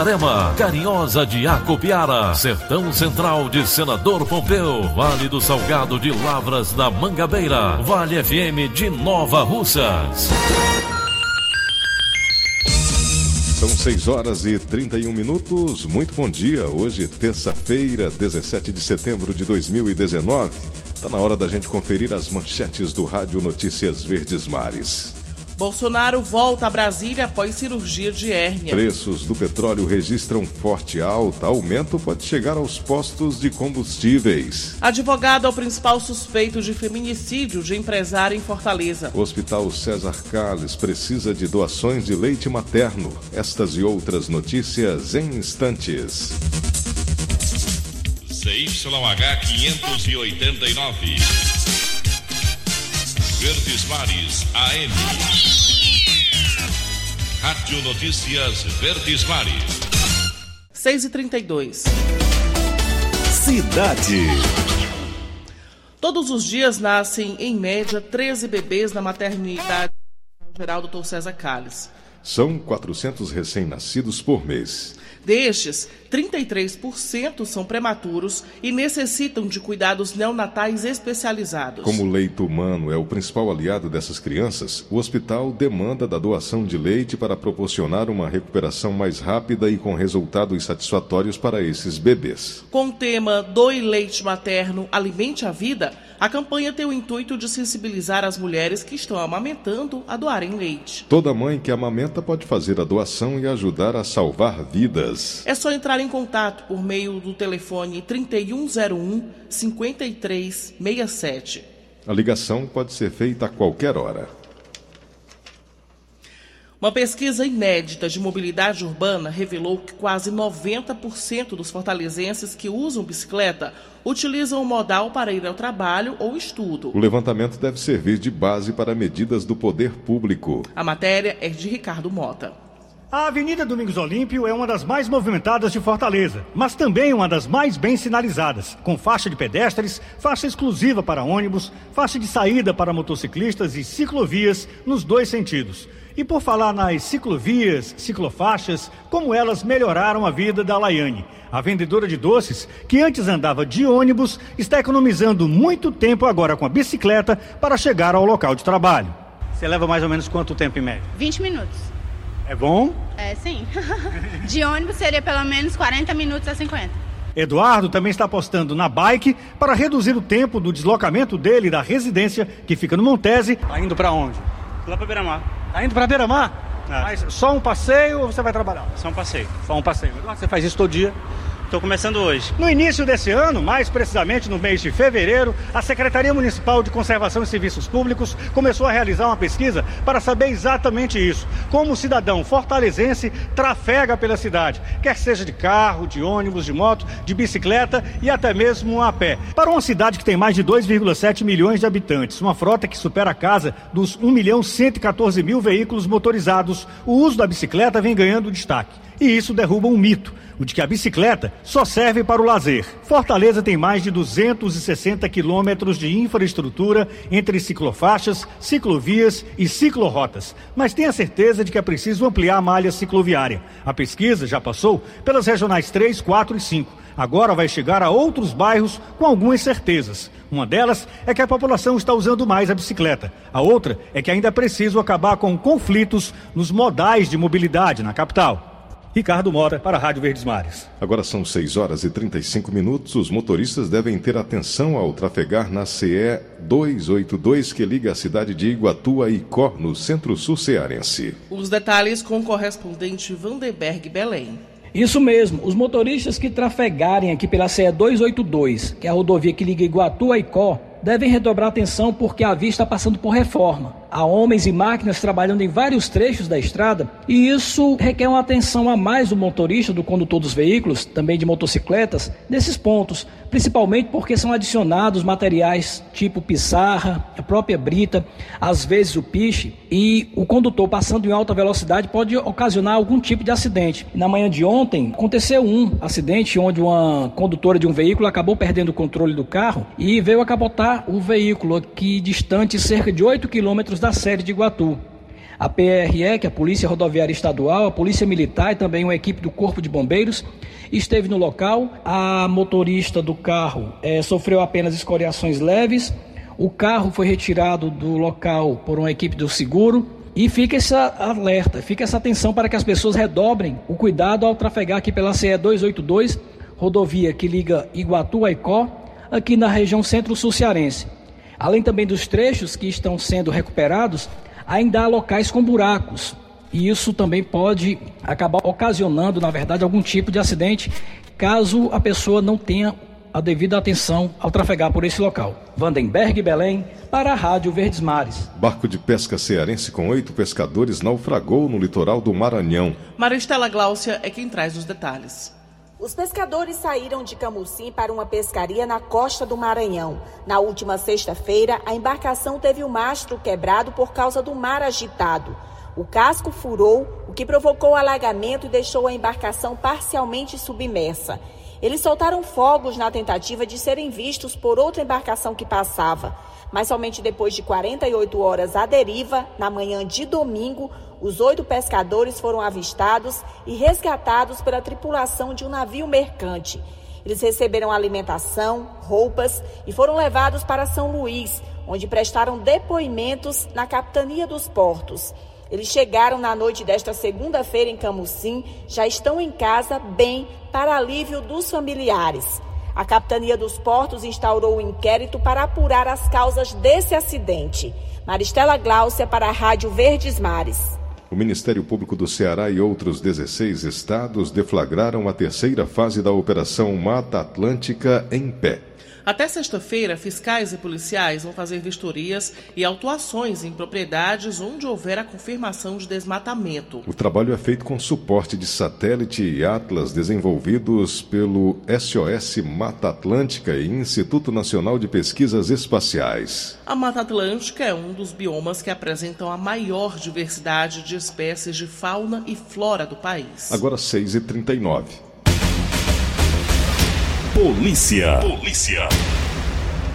Itarema, Carinhosa de Acopiara, Sertão Central de Senador Pompeu, Vale do Salgado de Lavras da Mangabeira, Vale FM de Nova Russas. São 6 horas e 31 minutos. Muito bom dia. Hoje, terça-feira, 17 de setembro de 2019. Está na hora da gente conferir as manchetes do Rádio Notícias Verdes Mares. Bolsonaro volta a Brasília após cirurgia de hérnia. Preços do petróleo registram forte alta. Aumento pode chegar aos postos de combustíveis. Advogado é o principal suspeito de feminicídio de empresário em Fortaleza. O Hospital César Carles precisa de doações de leite materno. Estas e outras notícias em instantes. CYH 589. Verdes Mares AM. Rádio Notícias Verdes Mares. 6 e 32 Cidade. Todos os dias nascem, em média, 13 bebês na maternidade geral Dr. César Calles. São 400 recém-nascidos por mês. Destes, 33% são prematuros e necessitam de cuidados neonatais especializados. Como o leite humano é o principal aliado dessas crianças, o hospital demanda da doação de leite para proporcionar uma recuperação mais rápida e com resultados satisfatórios para esses bebês. Com o tema Doe Leite Materno, Alimente a Vida, a campanha tem o intuito de sensibilizar as mulheres que estão amamentando a doarem leite. Toda mãe que amamenta pode fazer a doação e ajudar a salvar vidas. É só entrar em contato por meio do telefone 3101 5367. A ligação pode ser feita a qualquer hora. Uma pesquisa inédita de mobilidade urbana revelou que quase 90% dos fortalezenses que usam bicicleta utilizam o modal para ir ao trabalho ou estudo. O levantamento deve servir de base para medidas do poder público. A matéria é de Ricardo Mota. A Avenida Domingos Olímpio é uma das mais movimentadas de Fortaleza, mas também uma das mais bem sinalizadas, com faixa de pedestres, faixa exclusiva para ônibus, faixa de saída para motociclistas e ciclovias nos dois sentidos. E por falar nas ciclovias, ciclofaixas, como elas melhoraram a vida da Laiane. A vendedora de doces, que antes andava de ônibus, está economizando muito tempo agora com a bicicleta para chegar ao local de trabalho. Você leva mais ou menos quanto tempo em média? 20 minutos. É bom? É, sim. De ônibus seria pelo menos 40 minutos a 50. Eduardo também está apostando na bike para reduzir o tempo do deslocamento dele da residência, que fica no Montese. Tá indo para onde? Lá pra Beira-Mar. Tá indo para Beira-Mar? É. Mas só um passeio ou você vai trabalhar? Só um passeio. Só um passeio. Eduardo, você faz isso todo dia? Estou começando hoje. No início desse ano, mais precisamente no mês de fevereiro, a Secretaria Municipal de Conservação e Serviços Públicos começou a realizar uma pesquisa para saber exatamente isso. Como o cidadão fortalezense trafega pela cidade, quer seja de carro, de ônibus, de moto, de bicicleta e até mesmo a pé. Para uma cidade que tem mais de 2,7 milhões de habitantes, uma frota que supera a casa dos 1 milhão 114 mil veículos motorizados, o uso da bicicleta vem ganhando destaque. E isso derruba um mito, o de que a bicicleta só serve para o lazer. Fortaleza tem mais de 260 quilômetros de infraestrutura entre ciclofaixas, ciclovias e ciclorotas, mas tenha certeza de que é preciso ampliar a malha cicloviária. A pesquisa já passou pelas regionais 3, 4 e 5 agora vai chegar a outros bairros com algumas certezas. Uma delas é que a população está usando mais a bicicleta. A outra é que ainda é preciso acabar com conflitos nos modais de mobilidade na capital. Ricardo Mora, para a Rádio Verdes Mares. Agora são 6 horas e 35 minutos. Os motoristas devem ter atenção ao trafegar na CE 282, que liga a cidade de Iguatu a Icó, no centro-sul cearense. Os detalhes com o correspondente Vanderberg Belém. Isso mesmo, os motoristas que trafegarem aqui pela CE 282, que é a rodovia que liga Iguatu a Icó, devem redobrar atenção porque a via está passando por reforma há homens e máquinas trabalhando em vários trechos da estrada e isso requer uma atenção a mais do motorista, do condutor dos veículos, também de motocicletas, nesses pontos, principalmente porque são adicionados materiais tipo pissarra, a própria brita, às vezes o piche, e o condutor passando em alta velocidade pode ocasionar algum tipo de acidente. Na manhã de ontem aconteceu um acidente onde uma condutora de um veículo acabou perdendo o controle do carro e veio a capotar o veículo aqui distante cerca de 8 quilômetros da sede de Iguatu. A PRE, que é a Polícia Rodoviária Estadual, a Polícia Militar e também uma equipe do Corpo de Bombeiros esteve no local. A motorista do carro é, sofreu apenas escoriações leves. O carro foi retirado do local por uma equipe do seguro. E fica essa alerta, fica essa atenção para que as pessoas redobrem o cuidado ao trafegar aqui pela CE 282, rodovia que liga Iguatu a Icó, aqui na região centro-sul cearense. Além também dos trechos que estão sendo recuperados, ainda há locais com buracos. E isso também pode acabar ocasionando, na verdade, algum tipo de acidente, caso a pessoa não tenha a devida atenção ao trafegar por esse local. Vandenberg Belém, para a Rádio Verdes Mares. Barco de pesca cearense com oito pescadores naufragou no litoral do Maranhão. Maristela Gláucia é quem traz os detalhes. Os pescadores saíram de Camusim para uma pescaria na costa do Maranhão. Na última sexta-feira, a embarcação teve o mastro quebrado por causa do mar agitado. O casco furou, o que provocou alagamento e deixou a embarcação parcialmente submersa. Eles soltaram fogos na tentativa de serem vistos por outra embarcação que passava. Mas somente depois de 48 horas à deriva, na manhã de domingo, os oito pescadores foram avistados e resgatados pela tripulação de um navio mercante. Eles receberam alimentação, roupas e foram levados para São Luís, onde prestaram depoimentos na capitania dos portos. Eles chegaram na noite desta segunda-feira em Camusim, já estão em casa bem para alívio dos familiares. A capitania dos portos instaurou um inquérito para apurar as causas desse acidente. Maristela Gláucia para a Rádio Verdes Mares. O Ministério Público do Ceará e outros 16 estados deflagraram a terceira fase da Operação Mata Atlântica em pé. Até sexta-feira, fiscais e policiais vão fazer vistorias e autuações em propriedades onde houver a confirmação de desmatamento. O trabalho é feito com suporte de satélite e Atlas desenvolvidos pelo SOS Mata Atlântica e Instituto Nacional de Pesquisas Espaciais. A Mata Atlântica é um dos biomas que apresentam a maior diversidade de espécies de fauna e flora do país. Agora 6h39. Polícia. Polícia.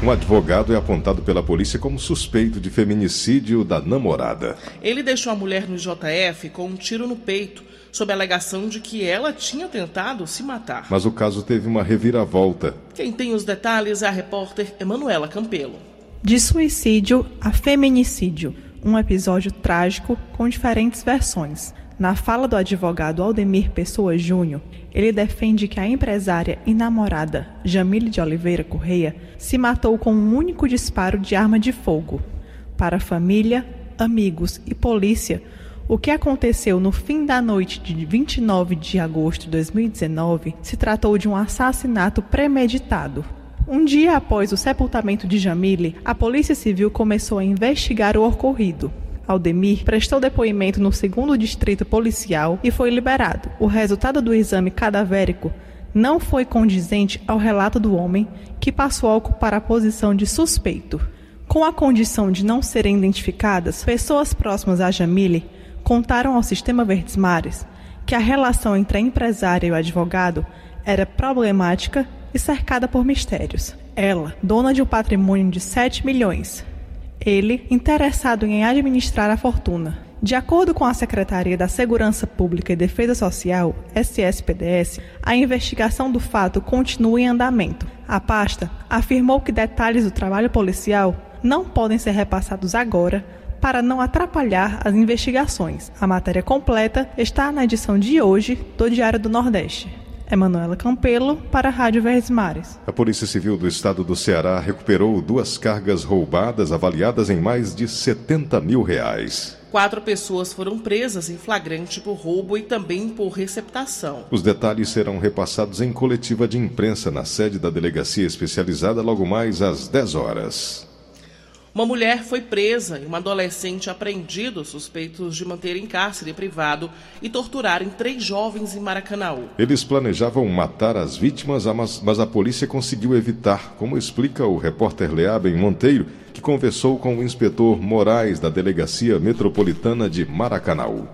Um advogado é apontado pela polícia como suspeito de feminicídio da namorada. Ele deixou a mulher no JF com um tiro no peito, sob a alegação de que ela tinha tentado se matar. Mas o caso teve uma reviravolta. Quem tem os detalhes é a repórter Emanuela Campelo. De suicídio a feminicídio, um episódio trágico com diferentes versões. Na fala do advogado Aldemir Pessoa Júnior, ele defende que a empresária e namorada Jamile de Oliveira Correia se matou com um único disparo de arma de fogo. Para a família, amigos e polícia, o que aconteceu no fim da noite de 29 de agosto de 2019 se tratou de um assassinato premeditado. Um dia após o sepultamento de Jamile, a Polícia Civil começou a investigar o ocorrido. Aldemir prestou depoimento no segundo distrito policial e foi liberado. O resultado do exame cadavérico não foi condizente ao relato do homem, que passou a ocupar a posição de suspeito. Com a condição de não serem identificadas, pessoas próximas a Jamile contaram ao Sistema Verdes Mares que a relação entre a empresária e o advogado era problemática e cercada por mistérios. Ela, dona de um patrimônio de 7 milhões. Ele, interessado em administrar a fortuna. De acordo com a Secretaria da Segurança Pública e Defesa Social, SSPDS, a investigação do fato continua em andamento. A pasta afirmou que detalhes do trabalho policial não podem ser repassados agora para não atrapalhar as investigações. A matéria completa está na edição de hoje do Diário do Nordeste. Emanuela Campelo, para a Rádio Verdes Mares. A Polícia Civil do Estado do Ceará recuperou duas cargas roubadas avaliadas em mais de 70 mil reais. Quatro pessoas foram presas em flagrante por roubo e também por receptação. Os detalhes serão repassados em coletiva de imprensa na sede da delegacia especializada logo mais às 10 horas. Uma mulher foi presa e uma adolescente apreendido suspeitos de manter em cárcere privado e torturarem três jovens em Maracanaú. Eles planejavam matar as vítimas, mas a polícia conseguiu evitar, como explica o repórter Leaben Monteiro, que conversou com o inspetor Moraes da Delegacia Metropolitana de Maracanaú.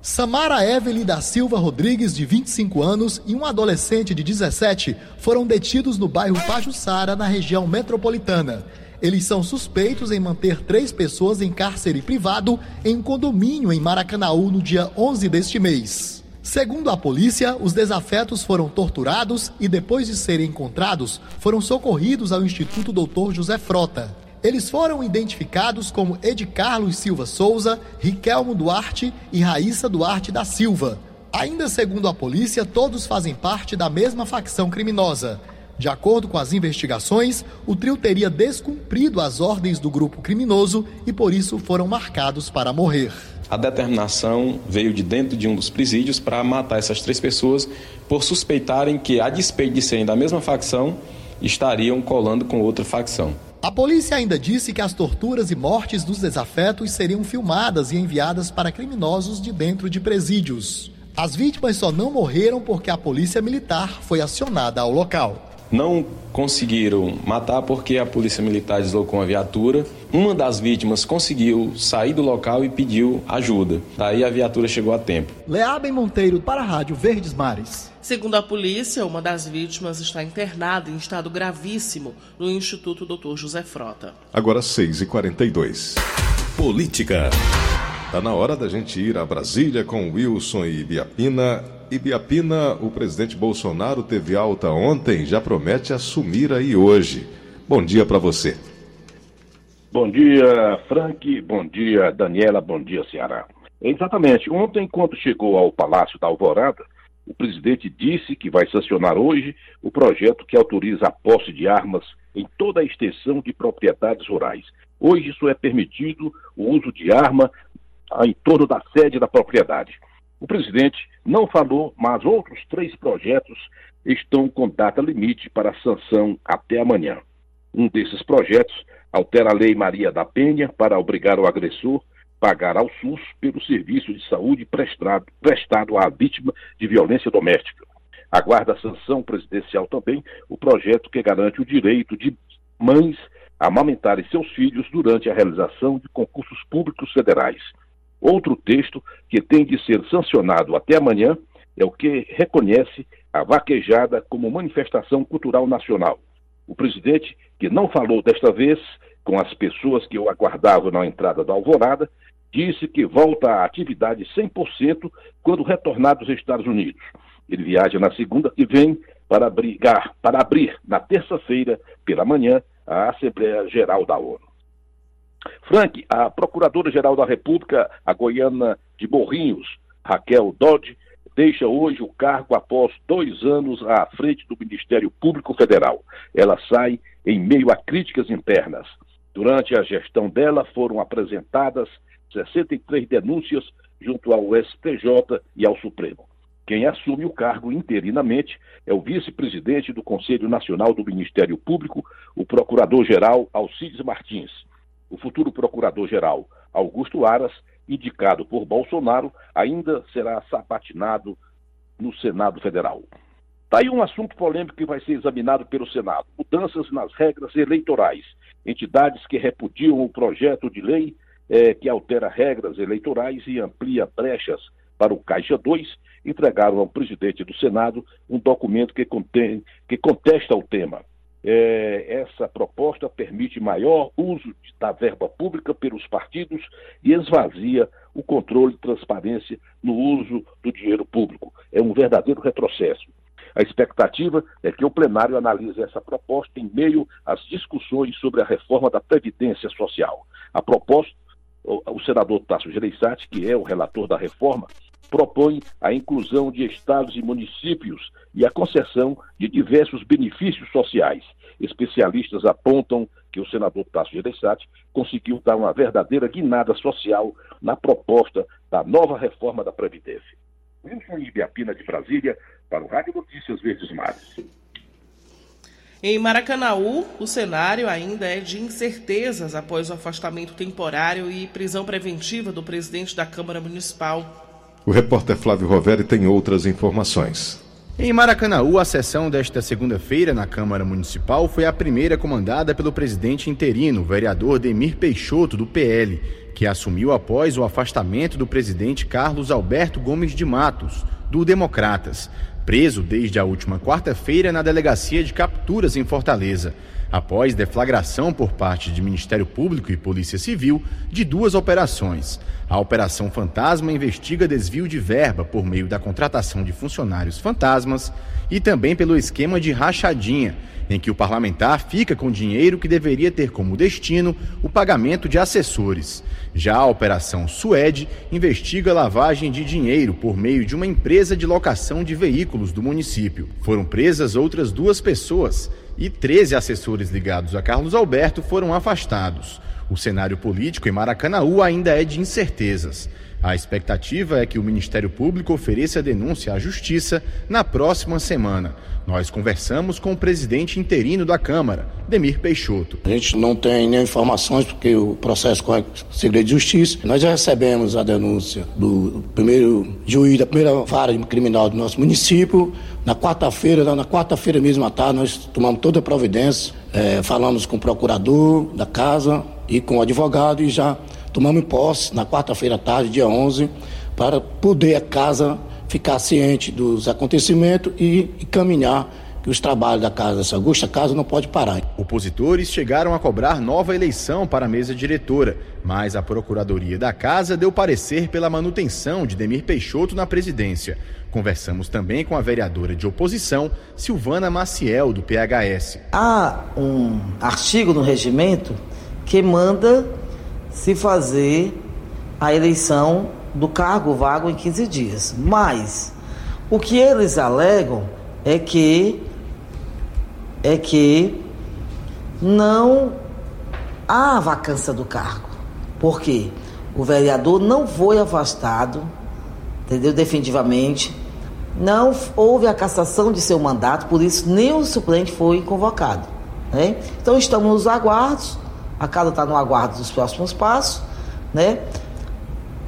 Samara Evelyn da Silva Rodrigues, de 25 anos, e um adolescente de 17 foram detidos no bairro Pajuçara, na região metropolitana. Eles são suspeitos em manter três pessoas em cárcere privado em um condomínio em Maracanaú no dia 11 deste mês. Segundo a polícia, os desafetos foram torturados e, depois de serem encontrados, foram socorridos ao Instituto Doutor José Frota. Eles foram identificados como Ed Carlos Silva Souza, Riquelmo Duarte e Raíssa Duarte da Silva. Ainda segundo a polícia, todos fazem parte da mesma facção criminosa. De acordo com as investigações, o trio teria descumprido as ordens do grupo criminoso e por isso foram marcados para morrer. A determinação veio de dentro de um dos presídios para matar essas três pessoas por suspeitarem que, a despeito de serem da mesma facção, estariam colando com outra facção. A polícia ainda disse que as torturas e mortes dos desafetos seriam filmadas e enviadas para criminosos de dentro de presídios. As vítimas só não morreram porque a polícia militar foi acionada ao local não conseguiram matar porque a polícia militar deslocou uma viatura. Uma das vítimas conseguiu sair do local e pediu ajuda. Daí a viatura chegou a tempo. Leabem Monteiro para a Rádio Verdes Mares. Segundo a polícia, uma das vítimas está internada em estado gravíssimo no Instituto Dr. José Frota. Agora 6h42. Política. Está na hora da gente ir a Brasília com Wilson e Biapina Ibiapina, o presidente Bolsonaro teve alta ontem, já promete assumir aí hoje. Bom dia para você. Bom dia, Frank. Bom dia, Daniela. Bom dia, Ceará. Exatamente. Ontem, quando chegou ao Palácio da Alvorada, o presidente disse que vai sancionar hoje o projeto que autoriza a posse de armas em toda a extensão de propriedades rurais. Hoje isso é permitido o uso de arma em torno da sede da propriedade. O presidente não falou, mas outros três projetos estão com data limite para sanção até amanhã. Um desses projetos altera a Lei Maria da Penha para obrigar o agressor a pagar ao SUS pelo serviço de saúde prestado, prestado à vítima de violência doméstica. Aguarda a sanção presidencial também o projeto que garante o direito de mães amamentarem seus filhos durante a realização de concursos públicos federais. Outro texto que tem de ser sancionado até amanhã é o que reconhece a vaquejada como manifestação cultural nacional. O presidente, que não falou desta vez com as pessoas que o aguardavam na entrada da Alvorada, disse que volta à atividade 100% quando retornar dos Estados Unidos. Ele viaja na segunda que vem para, brigar, para abrir na terça-feira, pela manhã, a Assembleia Geral da ONU. Frank, a Procuradora-Geral da República, a goiana de Morrinhos, Raquel Dodge, deixa hoje o cargo após dois anos à frente do Ministério Público Federal. Ela sai em meio a críticas internas. Durante a gestão dela foram apresentadas 63 denúncias junto ao STJ e ao Supremo. Quem assume o cargo interinamente é o vice-presidente do Conselho Nacional do Ministério Público, o procurador-geral Alcides Martins. O futuro procurador-geral Augusto Aras, indicado por Bolsonaro, ainda será sabatinado no Senado Federal. Está aí um assunto polêmico que vai ser examinado pelo Senado: mudanças nas regras eleitorais. Entidades que repudiam o projeto de lei é, que altera regras eleitorais e amplia brechas para o Caixa 2, entregaram ao presidente do Senado um documento que, contém, que contesta o tema. É, essa proposta permite maior uso da verba pública pelos partidos e esvazia o controle e transparência no uso do dinheiro público. É um verdadeiro retrocesso. A expectativa é que o plenário analise essa proposta em meio às discussões sobre a reforma da Previdência Social. A proposta, o senador Tasso Gereissati, que é o relator da reforma, propõe a inclusão de estados e municípios e a concessão de diversos benefícios sociais. Especialistas apontam que o senador Tasso Gereissati conseguiu dar uma verdadeira guinada social na proposta da nova reforma da Previdência. Wilson Ibiapina de Brasília, para o Rádio Notícias Verdes Mares. Em Maracanaú, o cenário ainda é de incertezas após o afastamento temporário e prisão preventiva do presidente da Câmara Municipal. O repórter Flávio Roveri tem outras informações. Em Maracanaú, a sessão desta segunda-feira na Câmara Municipal foi a primeira comandada pelo presidente interino, vereador Demir Peixoto, do PL, que assumiu após o afastamento do presidente Carlos Alberto Gomes de Matos, do Democratas, preso desde a última quarta-feira na delegacia de capturas em Fortaleza após deflagração por parte de Ministério Público e Polícia Civil de duas operações. A Operação Fantasma investiga desvio de verba por meio da contratação de funcionários fantasmas e também pelo esquema de rachadinha, em que o parlamentar fica com dinheiro que deveria ter como destino o pagamento de assessores. Já a Operação Suede investiga lavagem de dinheiro por meio de uma empresa de locação de veículos do município. Foram presas outras duas pessoas e 13 assessores ligados a Carlos Alberto foram afastados. O cenário político em Maracanaú ainda é de incertezas. A expectativa é que o Ministério Público ofereça a denúncia à Justiça na próxima semana. Nós conversamos com o presidente interino da Câmara, Demir Peixoto. A gente não tem nem informações porque o processo corre segredo de justiça. Nós já recebemos a denúncia do primeiro juiz da primeira vara criminal do nosso município. Na quarta-feira, na quarta-feira mesmo à tarde, nós tomamos toda a providência, é, falamos com o procurador da casa e com o advogado e já tomamos posse na quarta-feira à tarde, dia 11, para poder a casa ficar ciente dos acontecimentos e, e caminhar que os trabalhos da Casa dessa Augusta Casa não pode parar. Opositores chegaram a cobrar nova eleição para a mesa diretora, mas a Procuradoria da Casa deu parecer pela manutenção de Demir Peixoto na presidência. Conversamos também com a vereadora de oposição, Silvana Maciel, do PHS. Há um artigo no regimento que manda se fazer a eleição do cargo vago em 15 dias. Mas o que eles alegam é que é que não há vacância do cargo. Por quê? O vereador não foi afastado, entendeu? Definitivamente. Não houve a cassação de seu mandato, por isso nem o suplente foi convocado. Né? Então estamos nos aguardos, a casa está no aguardo dos próximos passos, né?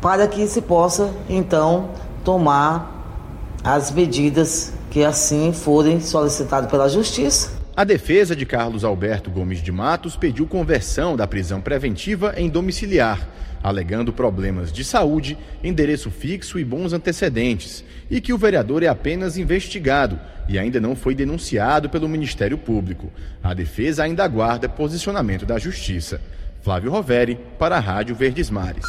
Para que se possa então tomar as medidas que assim forem solicitadas pela Justiça a defesa de Carlos Alberto Gomes de Matos pediu conversão da prisão preventiva em domiciliar, alegando problemas de saúde, endereço fixo e bons antecedentes, e que o vereador é apenas investigado e ainda não foi denunciado pelo Ministério Público. A defesa ainda aguarda posicionamento da Justiça. Flávio Roveri, para a Rádio Verdes Mares.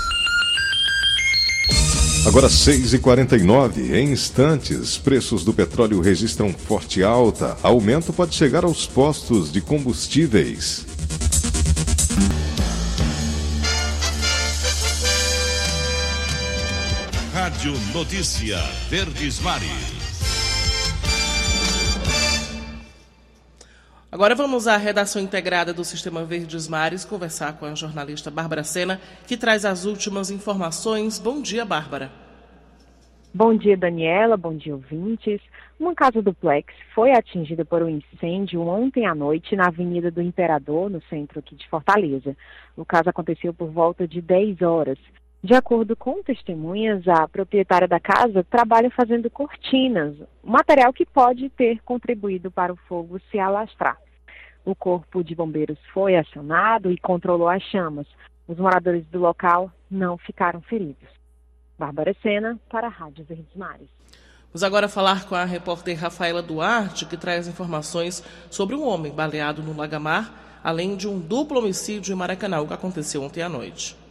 Agora 6h49, em instantes, preços do petróleo registram forte alta. Aumento pode chegar aos postos de combustíveis. Rádio Notícia Verdes Mares. Agora vamos à redação integrada do Sistema Verdes Mares conversar com a jornalista Bárbara Sena, que traz as últimas informações. Bom dia, Bárbara. Bom dia, Daniela. Bom dia, ouvintes. Uma casa duplex foi atingida por um incêndio ontem à noite na Avenida do Imperador, no centro aqui de Fortaleza. O caso aconteceu por volta de 10 horas. De acordo com testemunhas, a proprietária da casa trabalha fazendo cortinas, material que pode ter contribuído para o fogo se alastrar. O corpo de bombeiros foi acionado e controlou as chamas. Os moradores do local não ficaram feridos. Bárbara Sena, para a Rádio Verdes Mares. Vamos agora falar com a repórter Rafaela Duarte, que traz informações sobre um homem baleado no Lagamar, além de um duplo homicídio em Maracanã, que aconteceu ontem à noite.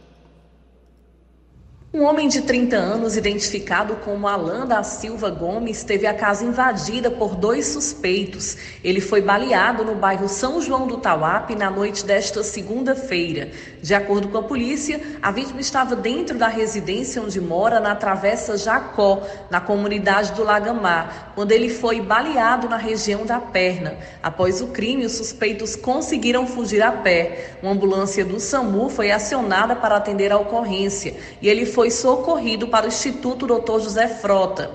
Um homem de 30 anos, identificado como Alan da Silva Gomes, teve a casa invadida por dois suspeitos. Ele foi baleado no bairro São João do Tauape na noite desta segunda-feira. De acordo com a polícia, a vítima estava dentro da residência onde mora, na Travessa Jacó, na comunidade do Lagamar, quando ele foi baleado na região da perna. Após o crime, os suspeitos conseguiram fugir a pé. Uma ambulância do SAMU foi acionada para atender a ocorrência e ele foi foi socorrido para o Instituto Dr. José Frota.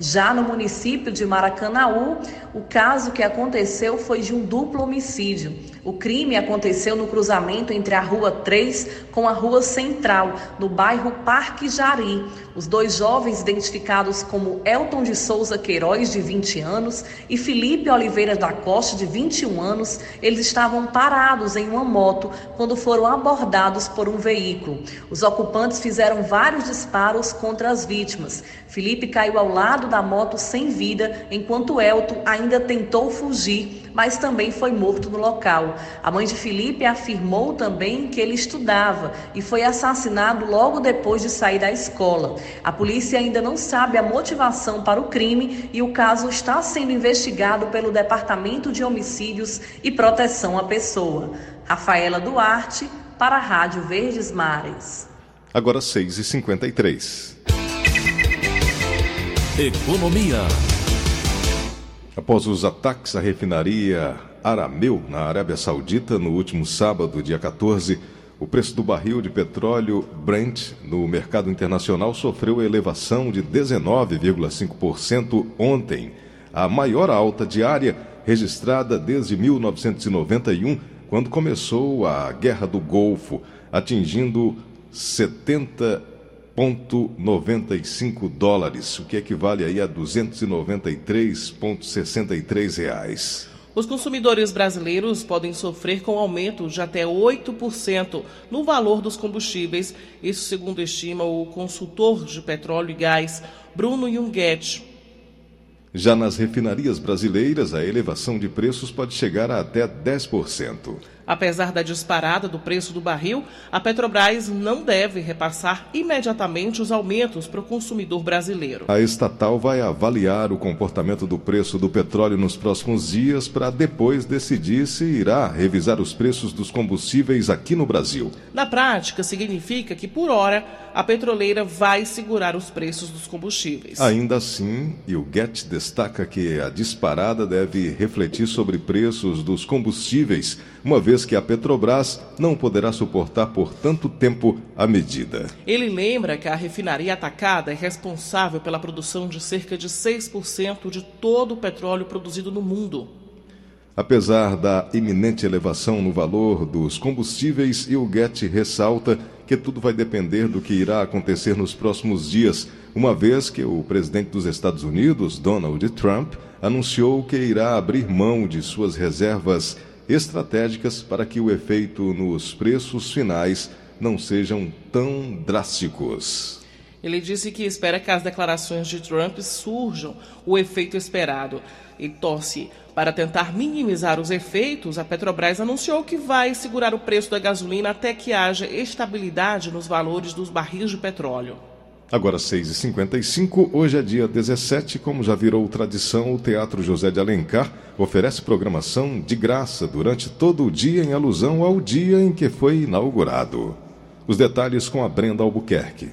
Já no município de Maracanaú, o caso que aconteceu foi de um duplo homicídio. O crime aconteceu no cruzamento entre a Rua 3 com a Rua Central, no bairro Parque Jari. Os dois jovens, identificados como Elton de Souza Queiroz, de 20 anos, e Felipe Oliveira da Costa, de 21 anos, eles estavam parados em uma moto quando foram abordados por um veículo. Os ocupantes fizeram vários disparos contra as vítimas. Felipe caiu ao lado da moto sem vida, enquanto Elton ainda tentou fugir, mas também foi morto no local. A mãe de Felipe afirmou também que ele estudava e foi assassinado logo depois de sair da escola. A polícia ainda não sabe a motivação para o crime e o caso está sendo investigado pelo Departamento de Homicídios e Proteção à Pessoa. Rafaela Duarte, para a Rádio Verdes Mares. Agora 6h53. Economia. Após os ataques à refinaria Arameu, na Arábia Saudita, no último sábado, dia 14, o preço do barril de petróleo Brent no mercado internacional sofreu elevação de 19,5% ontem, a maior alta diária registrada desde 1991, quando começou a Guerra do Golfo, atingindo 70,95 dólares, o que equivale aí a 293,63 reais. Os consumidores brasileiros podem sofrer com aumento de até 8% no valor dos combustíveis, isso segundo estima o consultor de petróleo e gás Bruno Junguete. Já nas refinarias brasileiras, a elevação de preços pode chegar a até 10%. Apesar da disparada do preço do barril, a Petrobras não deve repassar imediatamente os aumentos para o consumidor brasileiro. A estatal vai avaliar o comportamento do preço do petróleo nos próximos dias para depois decidir se irá revisar os preços dos combustíveis aqui no Brasil. Na prática, significa que, por hora, a petroleira vai segurar os preços dos combustíveis. Ainda assim, e o Get destaca que a disparada deve refletir sobre preços dos combustíveis, uma vez que a Petrobras não poderá suportar por tanto tempo a medida. Ele lembra que a refinaria atacada é responsável pela produção de cerca de 6% de todo o petróleo produzido no mundo. Apesar da iminente elevação no valor dos combustíveis, o Get ressalta que tudo vai depender do que irá acontecer nos próximos dias, uma vez que o presidente dos Estados Unidos, Donald Trump, anunciou que irá abrir mão de suas reservas estratégicas para que o efeito nos preços finais não sejam tão drásticos. Ele disse que espera que as declarações de Trump surjam o efeito esperado e torce para tentar minimizar os efeitos, a Petrobras anunciou que vai segurar o preço da gasolina até que haja estabilidade nos valores dos barris de petróleo. Agora 6h55, hoje é dia 17, como já virou tradição, o Teatro José de Alencar oferece programação de graça durante todo o dia em alusão ao dia em que foi inaugurado. Os detalhes com a Brenda Albuquerque.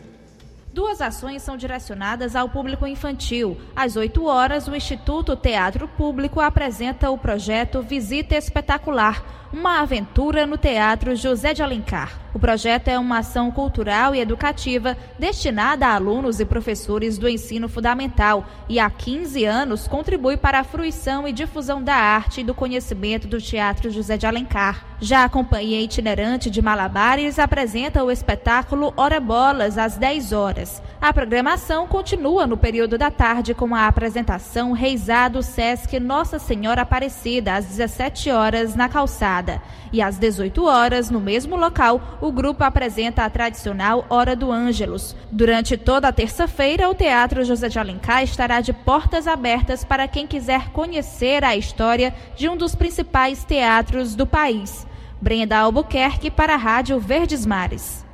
Duas ações são direcionadas ao público infantil. Às 8 horas, o Instituto Teatro Público apresenta o projeto Visita Espetacular, uma aventura no Teatro José de Alencar. O projeto é uma ação cultural e educativa destinada a alunos e professores do ensino fundamental e há 15 anos contribui para a fruição e difusão da arte e do conhecimento do Teatro José de Alencar. Já a Companhia Itinerante de Malabares apresenta o espetáculo Hora Bolas às 10 horas. A programação continua no período da tarde com a apresentação Reisado Sesc Nossa Senhora Aparecida, às 17 horas na calçada. E às 18 horas, no mesmo local, o grupo apresenta a tradicional Hora do Ângelos. Durante toda a terça-feira, o Teatro José de Alencar estará de portas abertas para quem quiser conhecer a história de um dos principais teatros do país. Brenda Albuquerque para a Rádio Verdes Mares.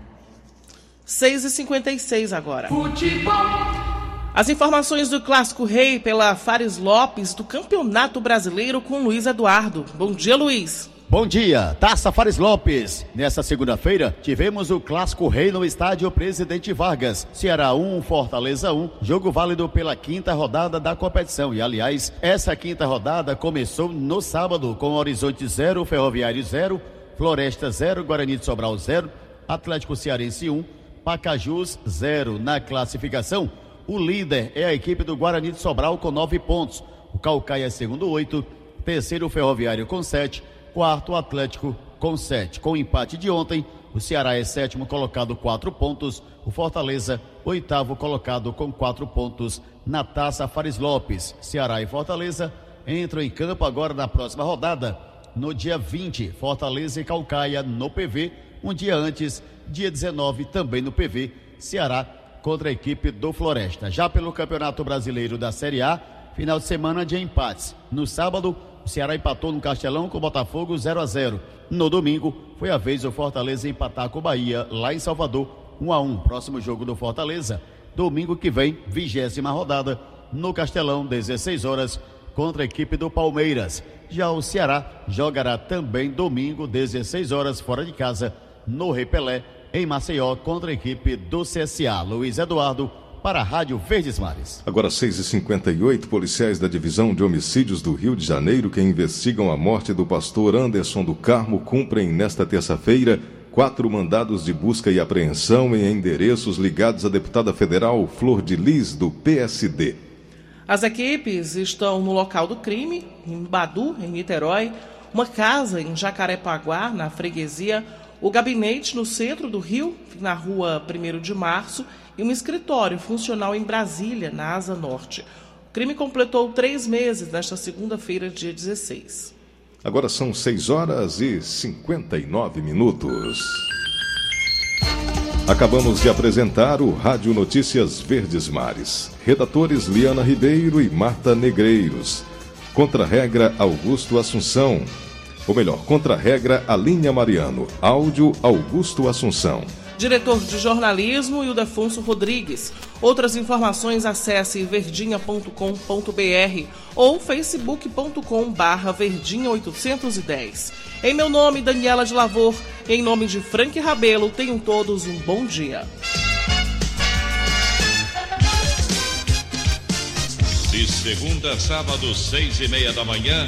6h56 agora. Futebol. As informações do Clássico Rei pela Fares Lopes do Campeonato Brasileiro com Luiz Eduardo. Bom dia, Luiz. Bom dia, Taça Fares Lopes. Nessa segunda-feira, tivemos o Clássico Rei no estádio Presidente Vargas. Ceará 1, Fortaleza 1, jogo válido pela quinta rodada da competição. E, aliás, essa quinta rodada começou no sábado com Horizonte 0, Ferroviário 0, Floresta 0, Guarani de Sobral 0, Atlético Cearense 1, Pacajus 0 na classificação. O líder é a equipe do Guarani de Sobral com nove pontos. O Calcaia é segundo oito, terceiro o Ferroviário com sete, quarto o Atlético com sete. Com o empate de ontem, o Ceará é sétimo colocado quatro pontos, o Fortaleza oitavo colocado com quatro pontos na Taça Fares Lopes. Ceará e Fortaleza entram em campo agora na próxima rodada, no dia 20, Fortaleza e Calcaia no PV, um dia antes dia 19 também no PV, Ceará contra a equipe do Floresta. Já pelo Campeonato Brasileiro da Série A, final de semana de empates. No sábado, o Ceará empatou no Castelão com o Botafogo 0 a 0. No domingo, foi a vez do Fortaleza empatar com o Bahia lá em Salvador 1 a 1. Próximo jogo do Fortaleza, domingo que vem, vigésima rodada no Castelão, 16 horas contra a equipe do Palmeiras. Já o Ceará jogará também domingo, 16 horas fora de casa no Repelé em Maceió contra a equipe do CSA. Luiz Eduardo para a Rádio Verdes Mares. Agora 6h58, policiais da Divisão de Homicídios do Rio de Janeiro que investigam a morte do pastor Anderson do Carmo cumprem nesta terça-feira quatro mandados de busca e apreensão em endereços ligados à deputada federal Flor de Lis, do PSD. As equipes estão no local do crime, em Badu, em Niterói, uma casa em Jacarepaguá, na freguesia o gabinete no centro do Rio, na rua 1 de março, e um escritório funcional em Brasília, na Asa Norte. O crime completou três meses nesta segunda-feira, dia 16. Agora são 6 horas e 59 minutos. Acabamos de apresentar o Rádio Notícias Verdes Mares. Redatores Liana Ribeiro e Marta Negreiros. Contra-regra Augusto Assunção. Ou melhor, contra-regra Alinha Mariano. Áudio Augusto Assunção. Diretor de jornalismo Ildefonso Rodrigues. Outras informações acesse verdinha.com.br ou facebook.com barra verdinha 810. Em meu nome, Daniela de Lavor, em nome de Frank Rabelo, tenham todos um bom dia. De segunda a sábado, seis e meia da manhã.